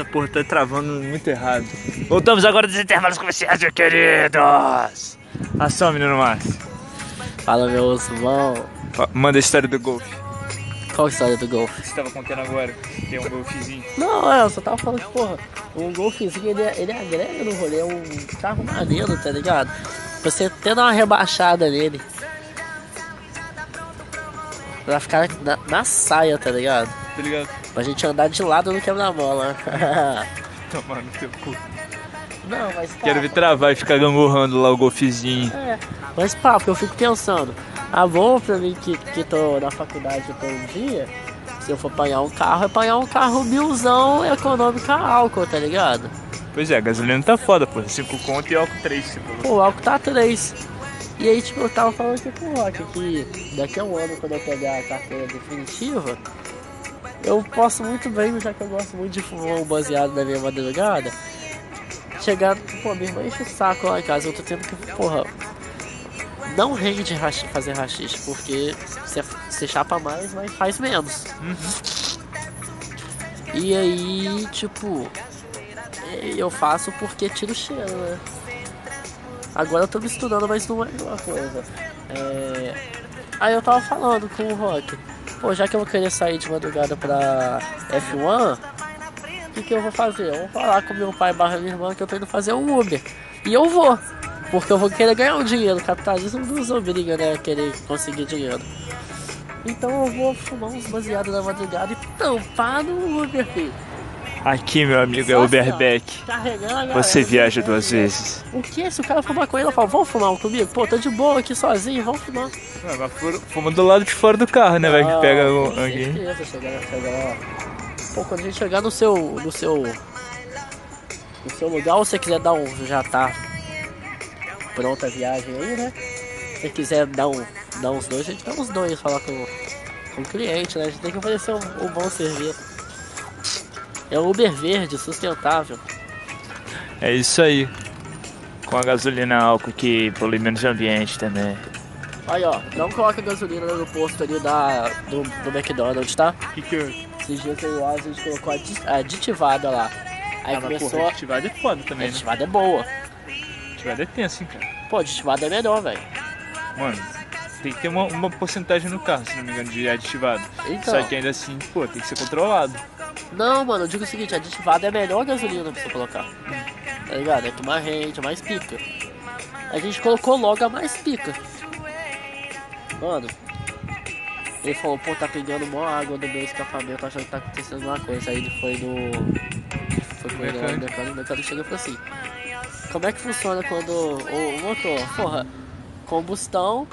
Essa porra tá travando muito errado. Voltamos agora dos intervalos comerciais, meus queridos. Ação, menino Márcio. Fala, meu osso bom. Manda a história do golfe. Qual a história do Golf? Você tava contando agora. Tem um golfezinho. Não, é, eu só tava falando que, porra, o Golfzinho ele, ele agrega no rolê, é um carro maneiro, tá ligado? Você até dar uma rebaixada nele. Pra ficar na, na saia, tá ligado? Tá ligado? Pra gente andar de lado no quebra-mola. Tomar no teu cu. Não, mas pá, Quero ver travar e ficar gangorrando lá o golfezinho. É, mas pá, porque eu fico pensando, ah, bom pra mim que, que tô na faculdade todo dia, se eu for apanhar um carro, é apanhar um carro milzão econômico a álcool, tá ligado? Pois é, a gasolina tá foda, pô. 5 conto e álcool 3, você falou. Pô, o álcool tá 3. E aí, tipo, eu tava falando aqui com o Rock que daqui a um ano, quando eu pegar a carteira definitiva, eu posso muito bem, já que eu gosto muito de fumar um baseado na minha madrugada, chegar, pô, minha irmã enche o saco lá em casa, eu tô tendo que, porra, não rende rachi- fazer rachixe, porque você, chapa mais, mas faz menos. E aí, tipo, eu faço porque tira o cheiro, né? Agora eu tô me estudando, mas não é a mesma coisa. É... Aí eu tava falando com o Rock, pô, já que eu vou querer sair de madrugada pra F1, o que, que eu vou fazer? Eu vou falar com meu pai barra minha irmã que eu tô indo fazer um Uber. E eu vou, porque eu vou querer ganhar um dinheiro. Capitalismo nos obriga, né, a querer conseguir dinheiro. Então eu vou fumar uns baseados na madrugada e tampar no Uber, filho. Aqui, meu amigo, é Uberbeck. assim. Você viaja duas vezes. O que? Se o cara fumar com ele, eu falo, vamos fumar um comigo? Pô, tô de boa aqui sozinho, vamos fumar. Ah, mas fuma do lado de fora do carro, né? Vai que pega um- alguém. Pô, quando a gente chegar no seu. no seu. no seu lugar, ou você quiser dar um. já tá pronta a viagem aí, né? Se você quiser dar um. dar uns dois, a gente dá uns dois, falar com, com o cliente, né? A gente tem que oferecer um, um bom serviço. É um Uber verde, sustentável. É isso aí. Com a gasolina álcool que polui menos o ambiente também. Aí ó, não coloca gasolina no posto ali da, do, do McDonald's, tá? O que que eu... Esses dias eu a gente colocou adi- aditivada lá. Aí Ah, começou. porra, ativada é foda a também, né? aditivada é boa. Ativada é tenso, hein, cara. Pô, aditivada é melhor, velho. Mano, tem que ter uma, uma porcentagem no carro, se não me engano, de aditivado. Então. Só que ainda assim, pô, tem que ser controlado. Não, mano, eu digo o seguinte, aditivada é a melhor gasolina pra você colocar. Tá ligado? É que mais rende, mais pica. A gente colocou logo a mais pica. Mano, ele falou, pô, tá pegando mó água do meu escapamento, achando que tá acontecendo alguma coisa. Aí ele foi no. Foi com ele lá no mecânico, o chegou e falou assim: Como é que funciona quando o, o motor? Porra, combustão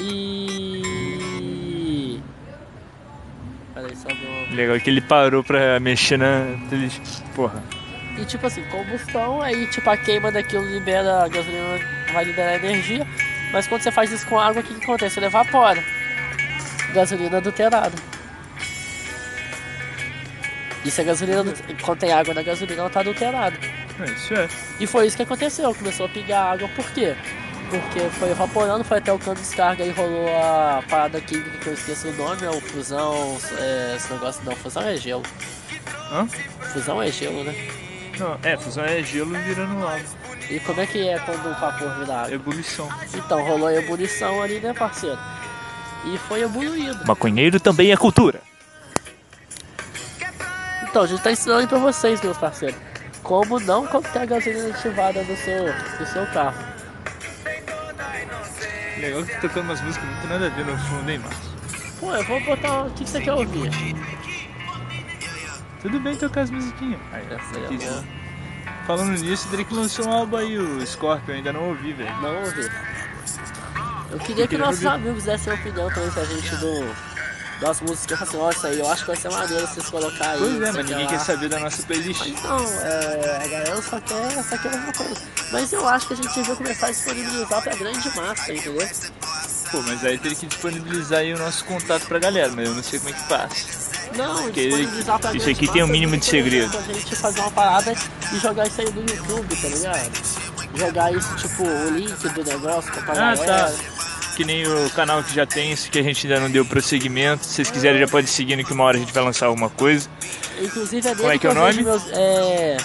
e. Peraí, só deu uma. Legal que ele parou pra mexer na. ele- Porra. E tipo assim, combustão, aí tipo a queima daquilo libera a gasolina, vai liberar energia. Mas quando você faz isso com água, o que, que acontece? Ele evapora. Gasolina adulterada. E se a gasolina adul- contém água na gasolina, ela tá adulterada. É, isso é. E foi isso que aconteceu, começou a pingar água, por quê? Porque foi evaporando, foi até o cano de descarga e rolou a parada química que eu esqueci o nome, é o fusão, é, esse negócio não, fusão é gelo. Hã? Fusão é gelo, né? Não, é, fusão é gelo virando lava. E como é que é quando o vapor vira água? Ebulição. Então, rolou a ebulição ali, né, parceiro? E foi ebulido. Maconheiro também é cultura. Então, a gente tá ensinando aí pra vocês, meus parceiros, como não ter a gasolina ativada do seu, do seu carro. Legal que tá tocando umas músicas muito nada a ver no fundo, hein, Márcio? Pô, eu vou botar. O que que você quer ouvir? Tudo bem tocar as musiquinhas. Aí, Essa aí é que-. Falando nisso, o Drake lançou um álbum aí, o Scorpion, eu ainda não ouvi, velho. Não ouvi. Eu queria que queria nossos ouvir. amigos dessem opinião também pra gente do, das músicas. Assim, aí eu acho que vai ser maneiro vocês colocar aí. Pois é, mas ninguém lá. quer saber da nossa playlist. Não, é, a galera só quer, só quer coisa. Mas eu acho que a gente devia começar a disponibilizar pra grande massa, entendeu? Pô, mas aí teria que disponibilizar aí o nosso contato pra galera, mas eu não sei como é que passa. Não, Porque disponibilizar pra isso aqui tem um massa, mínimo eu de segredo. A gente fazer uma parada e jogar isso aí no YouTube, tá ligado? Jogar isso, tipo, o link do negócio pra Ah, galera. tá. Que nem o canal que já tem, isso que a gente ainda não deu prosseguimento. Se vocês quiserem, já pode seguir que uma hora a gente vai lançar alguma coisa. Inclusive é Como é que é o nome? meus- é...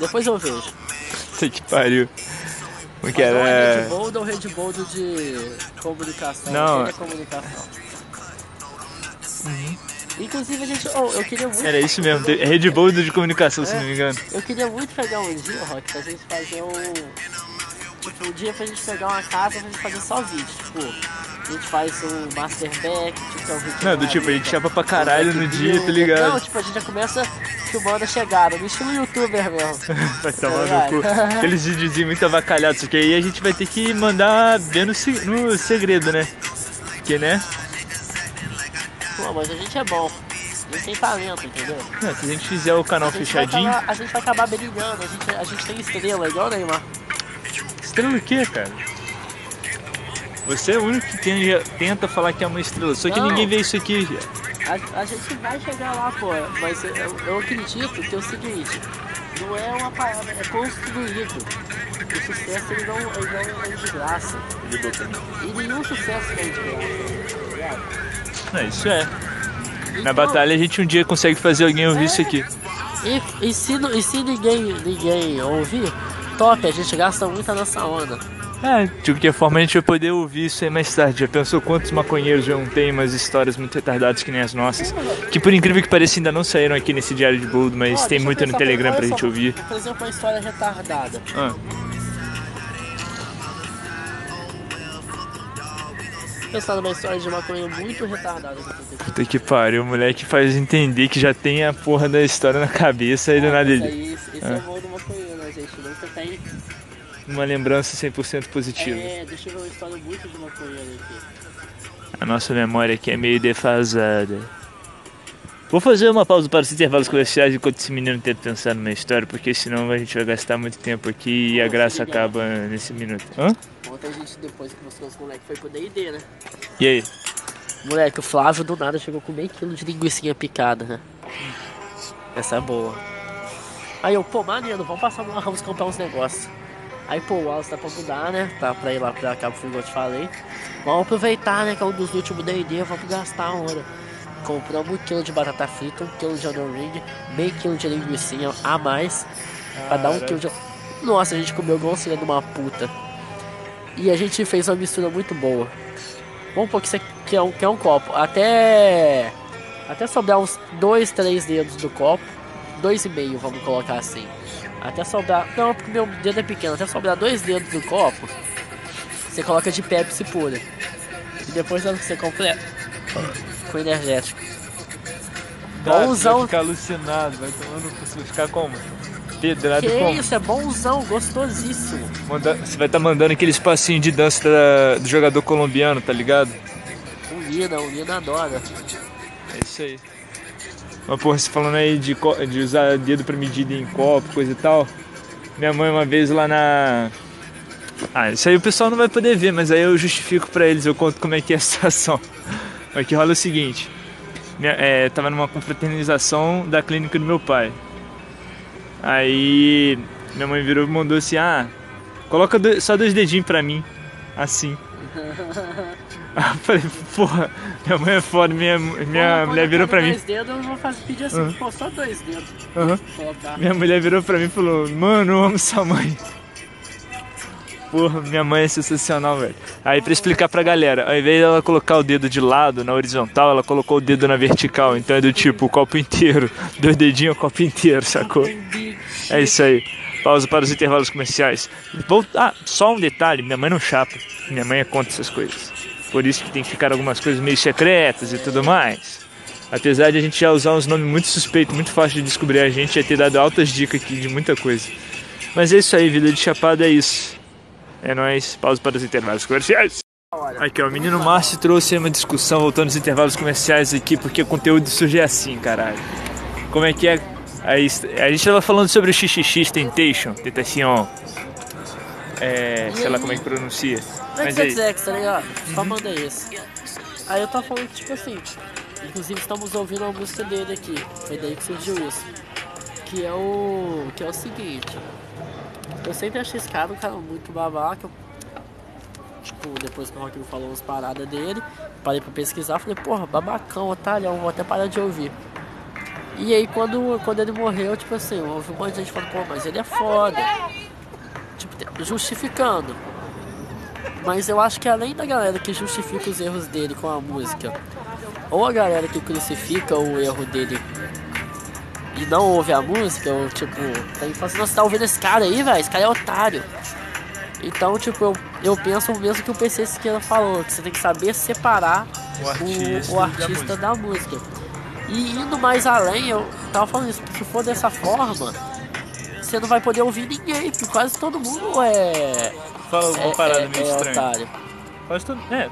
Depois eu vejo. Puta que pariu. Como que Mas ou é era? Red Bull ou Red Bull de comunicação. Não. É comunicação. Inclusive a gente. oh, eu queria muito. Era isso mesmo, é Red Bull de comunicação, se não me engano. Eu queria muito pegar um dia, Rock, pra gente fazer um. Tipo, um dia pra gente pegar uma casa pra gente fazer só vídeo. Tipo, a gente faz um Master Back, tipo, é um ritmo Não, do tipo, a gente chapa pra caralho no dia, tá Não, ligado? tipo, a gente já começa filmando a chegada, no estilo youtuber mesmo. Vai tomar no cu. Aqueles videozinhos muito avacalhados, só que aí a gente vai ter que mandar bem no, no segredo, né? Porque, né? Pô, mas a gente é bom. A gente tem talento, entendeu? Não, se a gente fizer o canal A fechadinho. acabar, a gente vai acabar brilhando, a gente, a gente tem estrela, igual o Neymar. Estrela o quê, cara? Você é o único que tem- tenta falar que é uma estrela, só que Não. ninguém vê isso aqui, já. A, a gente vai chegar lá, pô, mas eu, eu acredito que é o seguinte, não é uma parada, é construído. O sucesso ele não, ele não é de graça. E nenhum sucesso é de graça, tá? Não, isso é. Na Então, batalha a gente um dia consegue fazer alguém ouvir isso aqui. E, e, se, e se ninguém, ninguém ouvir, top, a gente gasta muita nessa onda. É, de qualquer forma a gente vai poder ouvir isso aí mais tarde. Já pensou quantos maconheiros já não tem umas histórias muito retardadas que nem as nossas? Que por incrível que pareça ainda não saíram aqui nesse diário de Boldo, mas Ó, tem muito no Telegram pra só, gente ouvir. Por exemplo, uma história retardada. Ah, Pensar numa história de maconha muito retardada puta que pariu, o moleque faz entender que já tem a porra da história na cabeça e do nada ele. esse esse é o do maconheiro, tem. Uma lembrança 100% positiva. É, deixa eu ver uma história muito de maconheiro aqui. A nossa memória aqui é meio defasada. Vou fazer uma pausa para os intervalos comerciais enquanto esse menino tenta pensar numa história, porque senão a gente vai gastar muito tempo aqui e a graça acaba nesse minuto. Hã? Ontem a gente, depois que mostrou os moleques, foi pro D&D, né? E aí? Moleque, o Flávio do nada chegou com meio quilo de linguiça picada, né? Essa é boa. Aí eu, pô, maneiro, vamos passar no Ramos comprar uns negócios. Aí, pô, o Wallace tá pra mudar, né? Tá pra ir lá pra Cabo Frio, eu te falei. Vamos aproveitar, né? Que é um dos últimos D&D, vamos gastar a hora. Compramos um quilo de batata frita, um quilo de onion ring, meio quilo de linguiça a mais. Pra dar um quilo de... Nossa, a gente comeu igual um de uma puta. E a gente fez uma mistura muito boa. Vamos pôr que isso aqui é um, que é um copo. Até. Até sobrar uns dois, três dedos do copo. Dois e meio, vamos colocar assim. Até sobrar. Não, porque meu dedo é pequeno. Até sobrar dois dedos do copo. Você coloca de Pepsi pura. E depois que você completa. Com energético. Bonzão. Vai ficar alucinado, vai tomando você vai ficar como? Pedrado Que como? isso, é bonzão, gostosíssimo. Manda- Você vai estar mandando aquele espacinho de dança da- do jogador colombiano, tá ligado? O Lina, o Lina adora. É isso aí. Mas porra, você falando aí de, de usar dedo pra medida em copo, coisa e tal. Minha mãe uma vez lá na. Ah, isso aí o pessoal não vai poder ver, mas aí eu justifico pra eles, eu conto como é que é a situação. Mas que rola é o seguinte. Minha, é, tava numa confraternização da clínica do meu pai. Aí minha mãe virou e mandou assim, ah, coloca dois- só dois dedinhos pra mim. Assim. Eu falei, porra, minha mãe é foda, minha, minha Pô, mulher virou pra mim. dois dedos, eu vou fazer, pedir assim, pô, só dois dedos. Colocar. Minha mulher virou pra mim e falou, mano, eu amo sua mãe. Porra, minha mãe é sensacional, velho. Aí pra explicar pra galera, ao invés dela colocar o dedo de lado, na horizontal, ela colocou o dedo na vertical. Então é do tipo, o copo inteiro. Dois dedinhos, o copo inteiro, sacou? É isso aí. Pausa para os intervalos comerciais. Vou... Ah, só um detalhe, minha mãe não chapa. Minha mãe é contra essas coisas. Por isso que tem que ficar algumas coisas meio secretas e tudo mais. Apesar de a gente já usar uns nomes muito suspeitos, muito fácil de descobrir a gente, já ter dado altas dicas aqui de muita coisa. Mas é isso aí, vida de chapado é isso. É nóis, pausa para os intervalos comerciais. Aqui, ó, o menino Márcio trouxe uma discussão voltando aos intervalos comerciais aqui, porque o conteúdo surge assim, caralho. Como é que é? A gente tava falando sobre o XXX Temptation, Tentacion. É, sei lá como é que pronuncia. Mas aí, XXX, tá ligado? Só manda isso. Aí eu tava falando que, tipo assim, inclusive estamos ouvindo uma música dele aqui. Foi daí que surgiu isso. Que é o. Que é o seguinte. Eu sempre achei esse cara um cara muito babaca. tipo, depois que o Rock falou umas paradas dele, parei pra pesquisar, falei, porra, babacão, otário, vou até parar de ouvir. E aí quando, quando ele morreu, tipo assim, houve um monte de gente falando, pô, mas ele é foda. Tipo, justificando. Mas eu acho que além da galera que justifica os erros dele com a música, ou a galera que crucifica o erro dele e não ouve a música, ou tipo, tem falando assim, nossa, tá ouvindo esse cara aí, velho? Esse cara é otário. Então, tipo, eu, eu penso o mesmo que o PC Siqueira falou, que você tem que saber separar o artista, o, o artista da, música. da, música. E indo mais além, eu tava falando isso, porque se for dessa forma, você não vai poder ouvir ninguém, porque quase todo mundo é. Fala uma é, parada é, meio é estranha. Otário. Quase todo. É.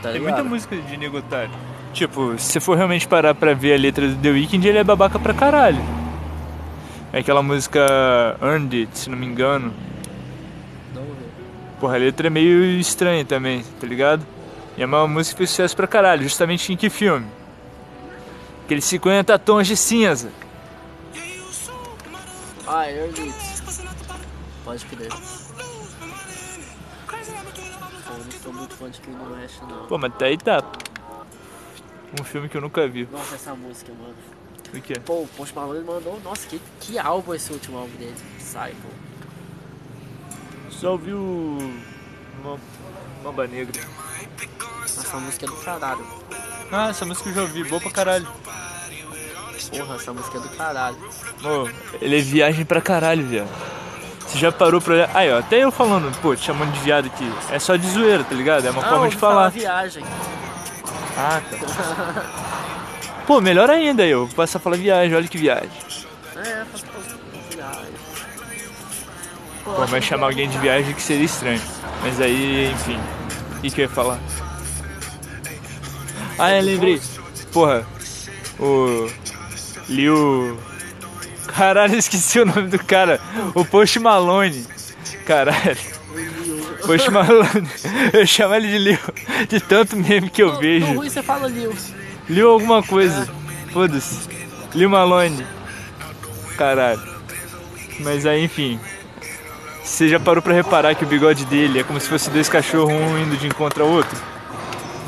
Tá tem muita música de nego otário. Tipo, se você for realmente parar pra ver a letra do The Weeknd, ele é babaca pra caralho. É aquela música Earned It, se não me engano. Não Porra, a letra é meio estranha também, tá ligado? E é uma música que fez sucesso pra caralho, justamente em que filme? Aqueles 50 tons de cinza. Ah, Earned It. Pode crer. Sou muito fã de West, não. Pô, mas daí tá. Um filme que eu nunca vi. Nossa, essa música, mano. O que é? Pô, o Post Malone mandou. Nossa, que, que álbum esse último álbum dele? Cycle. Só ouviu. Uma. Mamba Negra. Essa música é do caralho. Ah, essa música eu já ouvi, boa pra caralho. Porra, essa música é do caralho. Pô, ele é viagem pra caralho, viado. Você já parou pra olhar. Aí, ó, até eu falando, pô, te chamando de viado aqui. É só de zoeira, tá ligado? É uma ah, forma de falar. viagem. Ah, tá. Pô, melhor ainda eu. Passa a falar viagem, olha que viagem. É, faço viagem. Pô, Pô, mas chamar alguém de viagem que seria estranho. Mas aí, enfim. O que, que eu ia falar? Ah, eu lembrei. Porra, o. Liu. Caralho, esqueci o nome do cara. O Post Malone. Caralho. Post Malone. Eu chamo ele de Liu. De tanto meme que eu no, vejo. No ruim você fala Liu. Liu alguma coisa. Foda-se. Liu Malone. Caralho. Mas aí, enfim. Você já parou pra reparar que o bigode dele é como se fosse dois cachorros, um indo de encontro ao outro?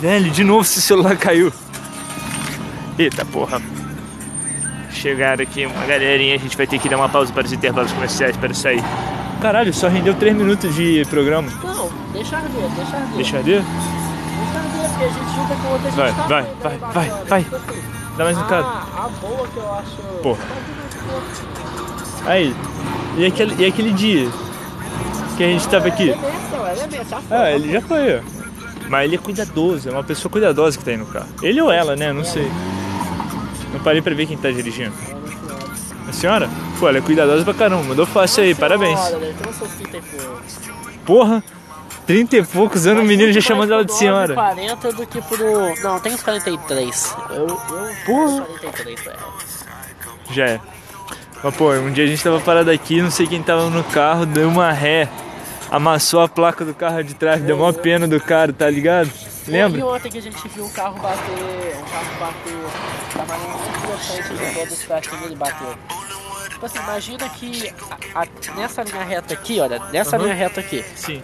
Velho, de novo seu celular caiu. Eita porra. Chegaram aqui uma galerinha, a gente vai ter que dar uma pausa para os intervalos comerciais para sair. Caralho, só rendeu 3 minutos de programa. Não, deixa arder, deixa arder. Deixa arder? Deixa arder, porque a gente junta com outra gente Vai, tá vai, vai, vai, vai. assim. Dá mais um cara. Ah, a boa que eu acho. Porra. Aí, e aquele, e aquele dia que a gente tava aqui? É é mesmo, já foi. Ah, ele já foi. Mas ele é cuidadoso, é uma pessoa cuidadosa que tá aí no carro. Ele ou ela, né? Não sei. Não parei pra ver quem tá dirigindo. A senhora? Pô, ela é cuidadosa pra caramba, mandou fácil aí, parabéns. Porra, 30 e poucos anos o menino já chamando ela de senhora. 40 do que pro. Não, tem uns 43. Eu. eu Porra. 43 pra ela. Já é. Mas pô, um dia a gente tava parado aqui, não sei quem tava no carro, deu uma ré, amassou a placa do carro de trás, deu mó pena do cara, tá ligado? Lembra? ontem que a gente viu um carro bater. Um carro bateu. Tava no frente de todos os pratinhos ele bateu. Tipo assim, imagina que a- a- nessa linha reta aqui, olha, nessa Uhum. linha reta aqui, Sim.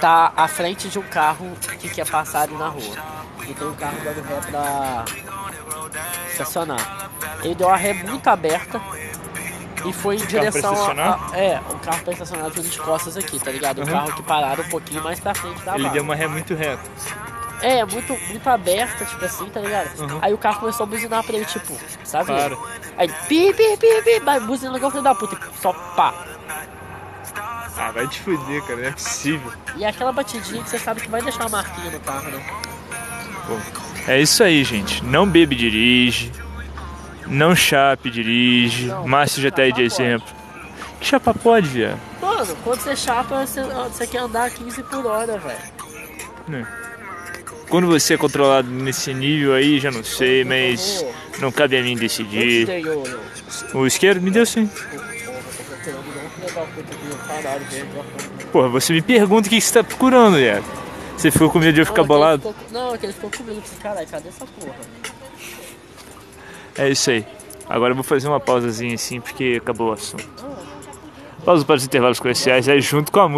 tá à frente de um carro que quer passar ali na rua. E tem um carro dando ré pra estacionar. Ele deu a ré muito aberta e foi em direção a, a- É, o carro estacionar vindo de costas aqui, tá ligado? O Uhum. carro que pararam um pouquinho mais pra frente da Ele vaga. deu uma ré muito reta. É, muito, muito aberta, tipo assim, tá ligado? Uhum. Aí o carro começou a buzinar pra ele, tipo, sabe? Para. Aí, pi, pi, pi, pi, vai buzinando igual filho da puta, e só pá. Ah, vai te fuder, cara, não é possível. E é aquela batidinha que você sabe que vai deixar uma marquinha no carro, né? Pô, É isso aí, gente. Não bebe, dirige. Não chape, dirige. Não, Márcio já tá aí de exemplo. Que chapa pode, viado? Mano, quando você chapa, você, você quer andar 15 por hora, velho. Né? Quando você é controlado nesse nível aí, já não sei, mas não cabe a mim decidir. o. isqueiro me deu sim. Porra, você me pergunta o que você tá procurando, viado. Você ficou com medo de eu ficar bolado? Não, é que ele ficou comigo. Disse, Caralho, cadê essa porra? É isso aí. Agora eu vou fazer uma pausazinha assim, porque acabou o assunto. Pausa para os intervalos comerciais, aí junto com a música.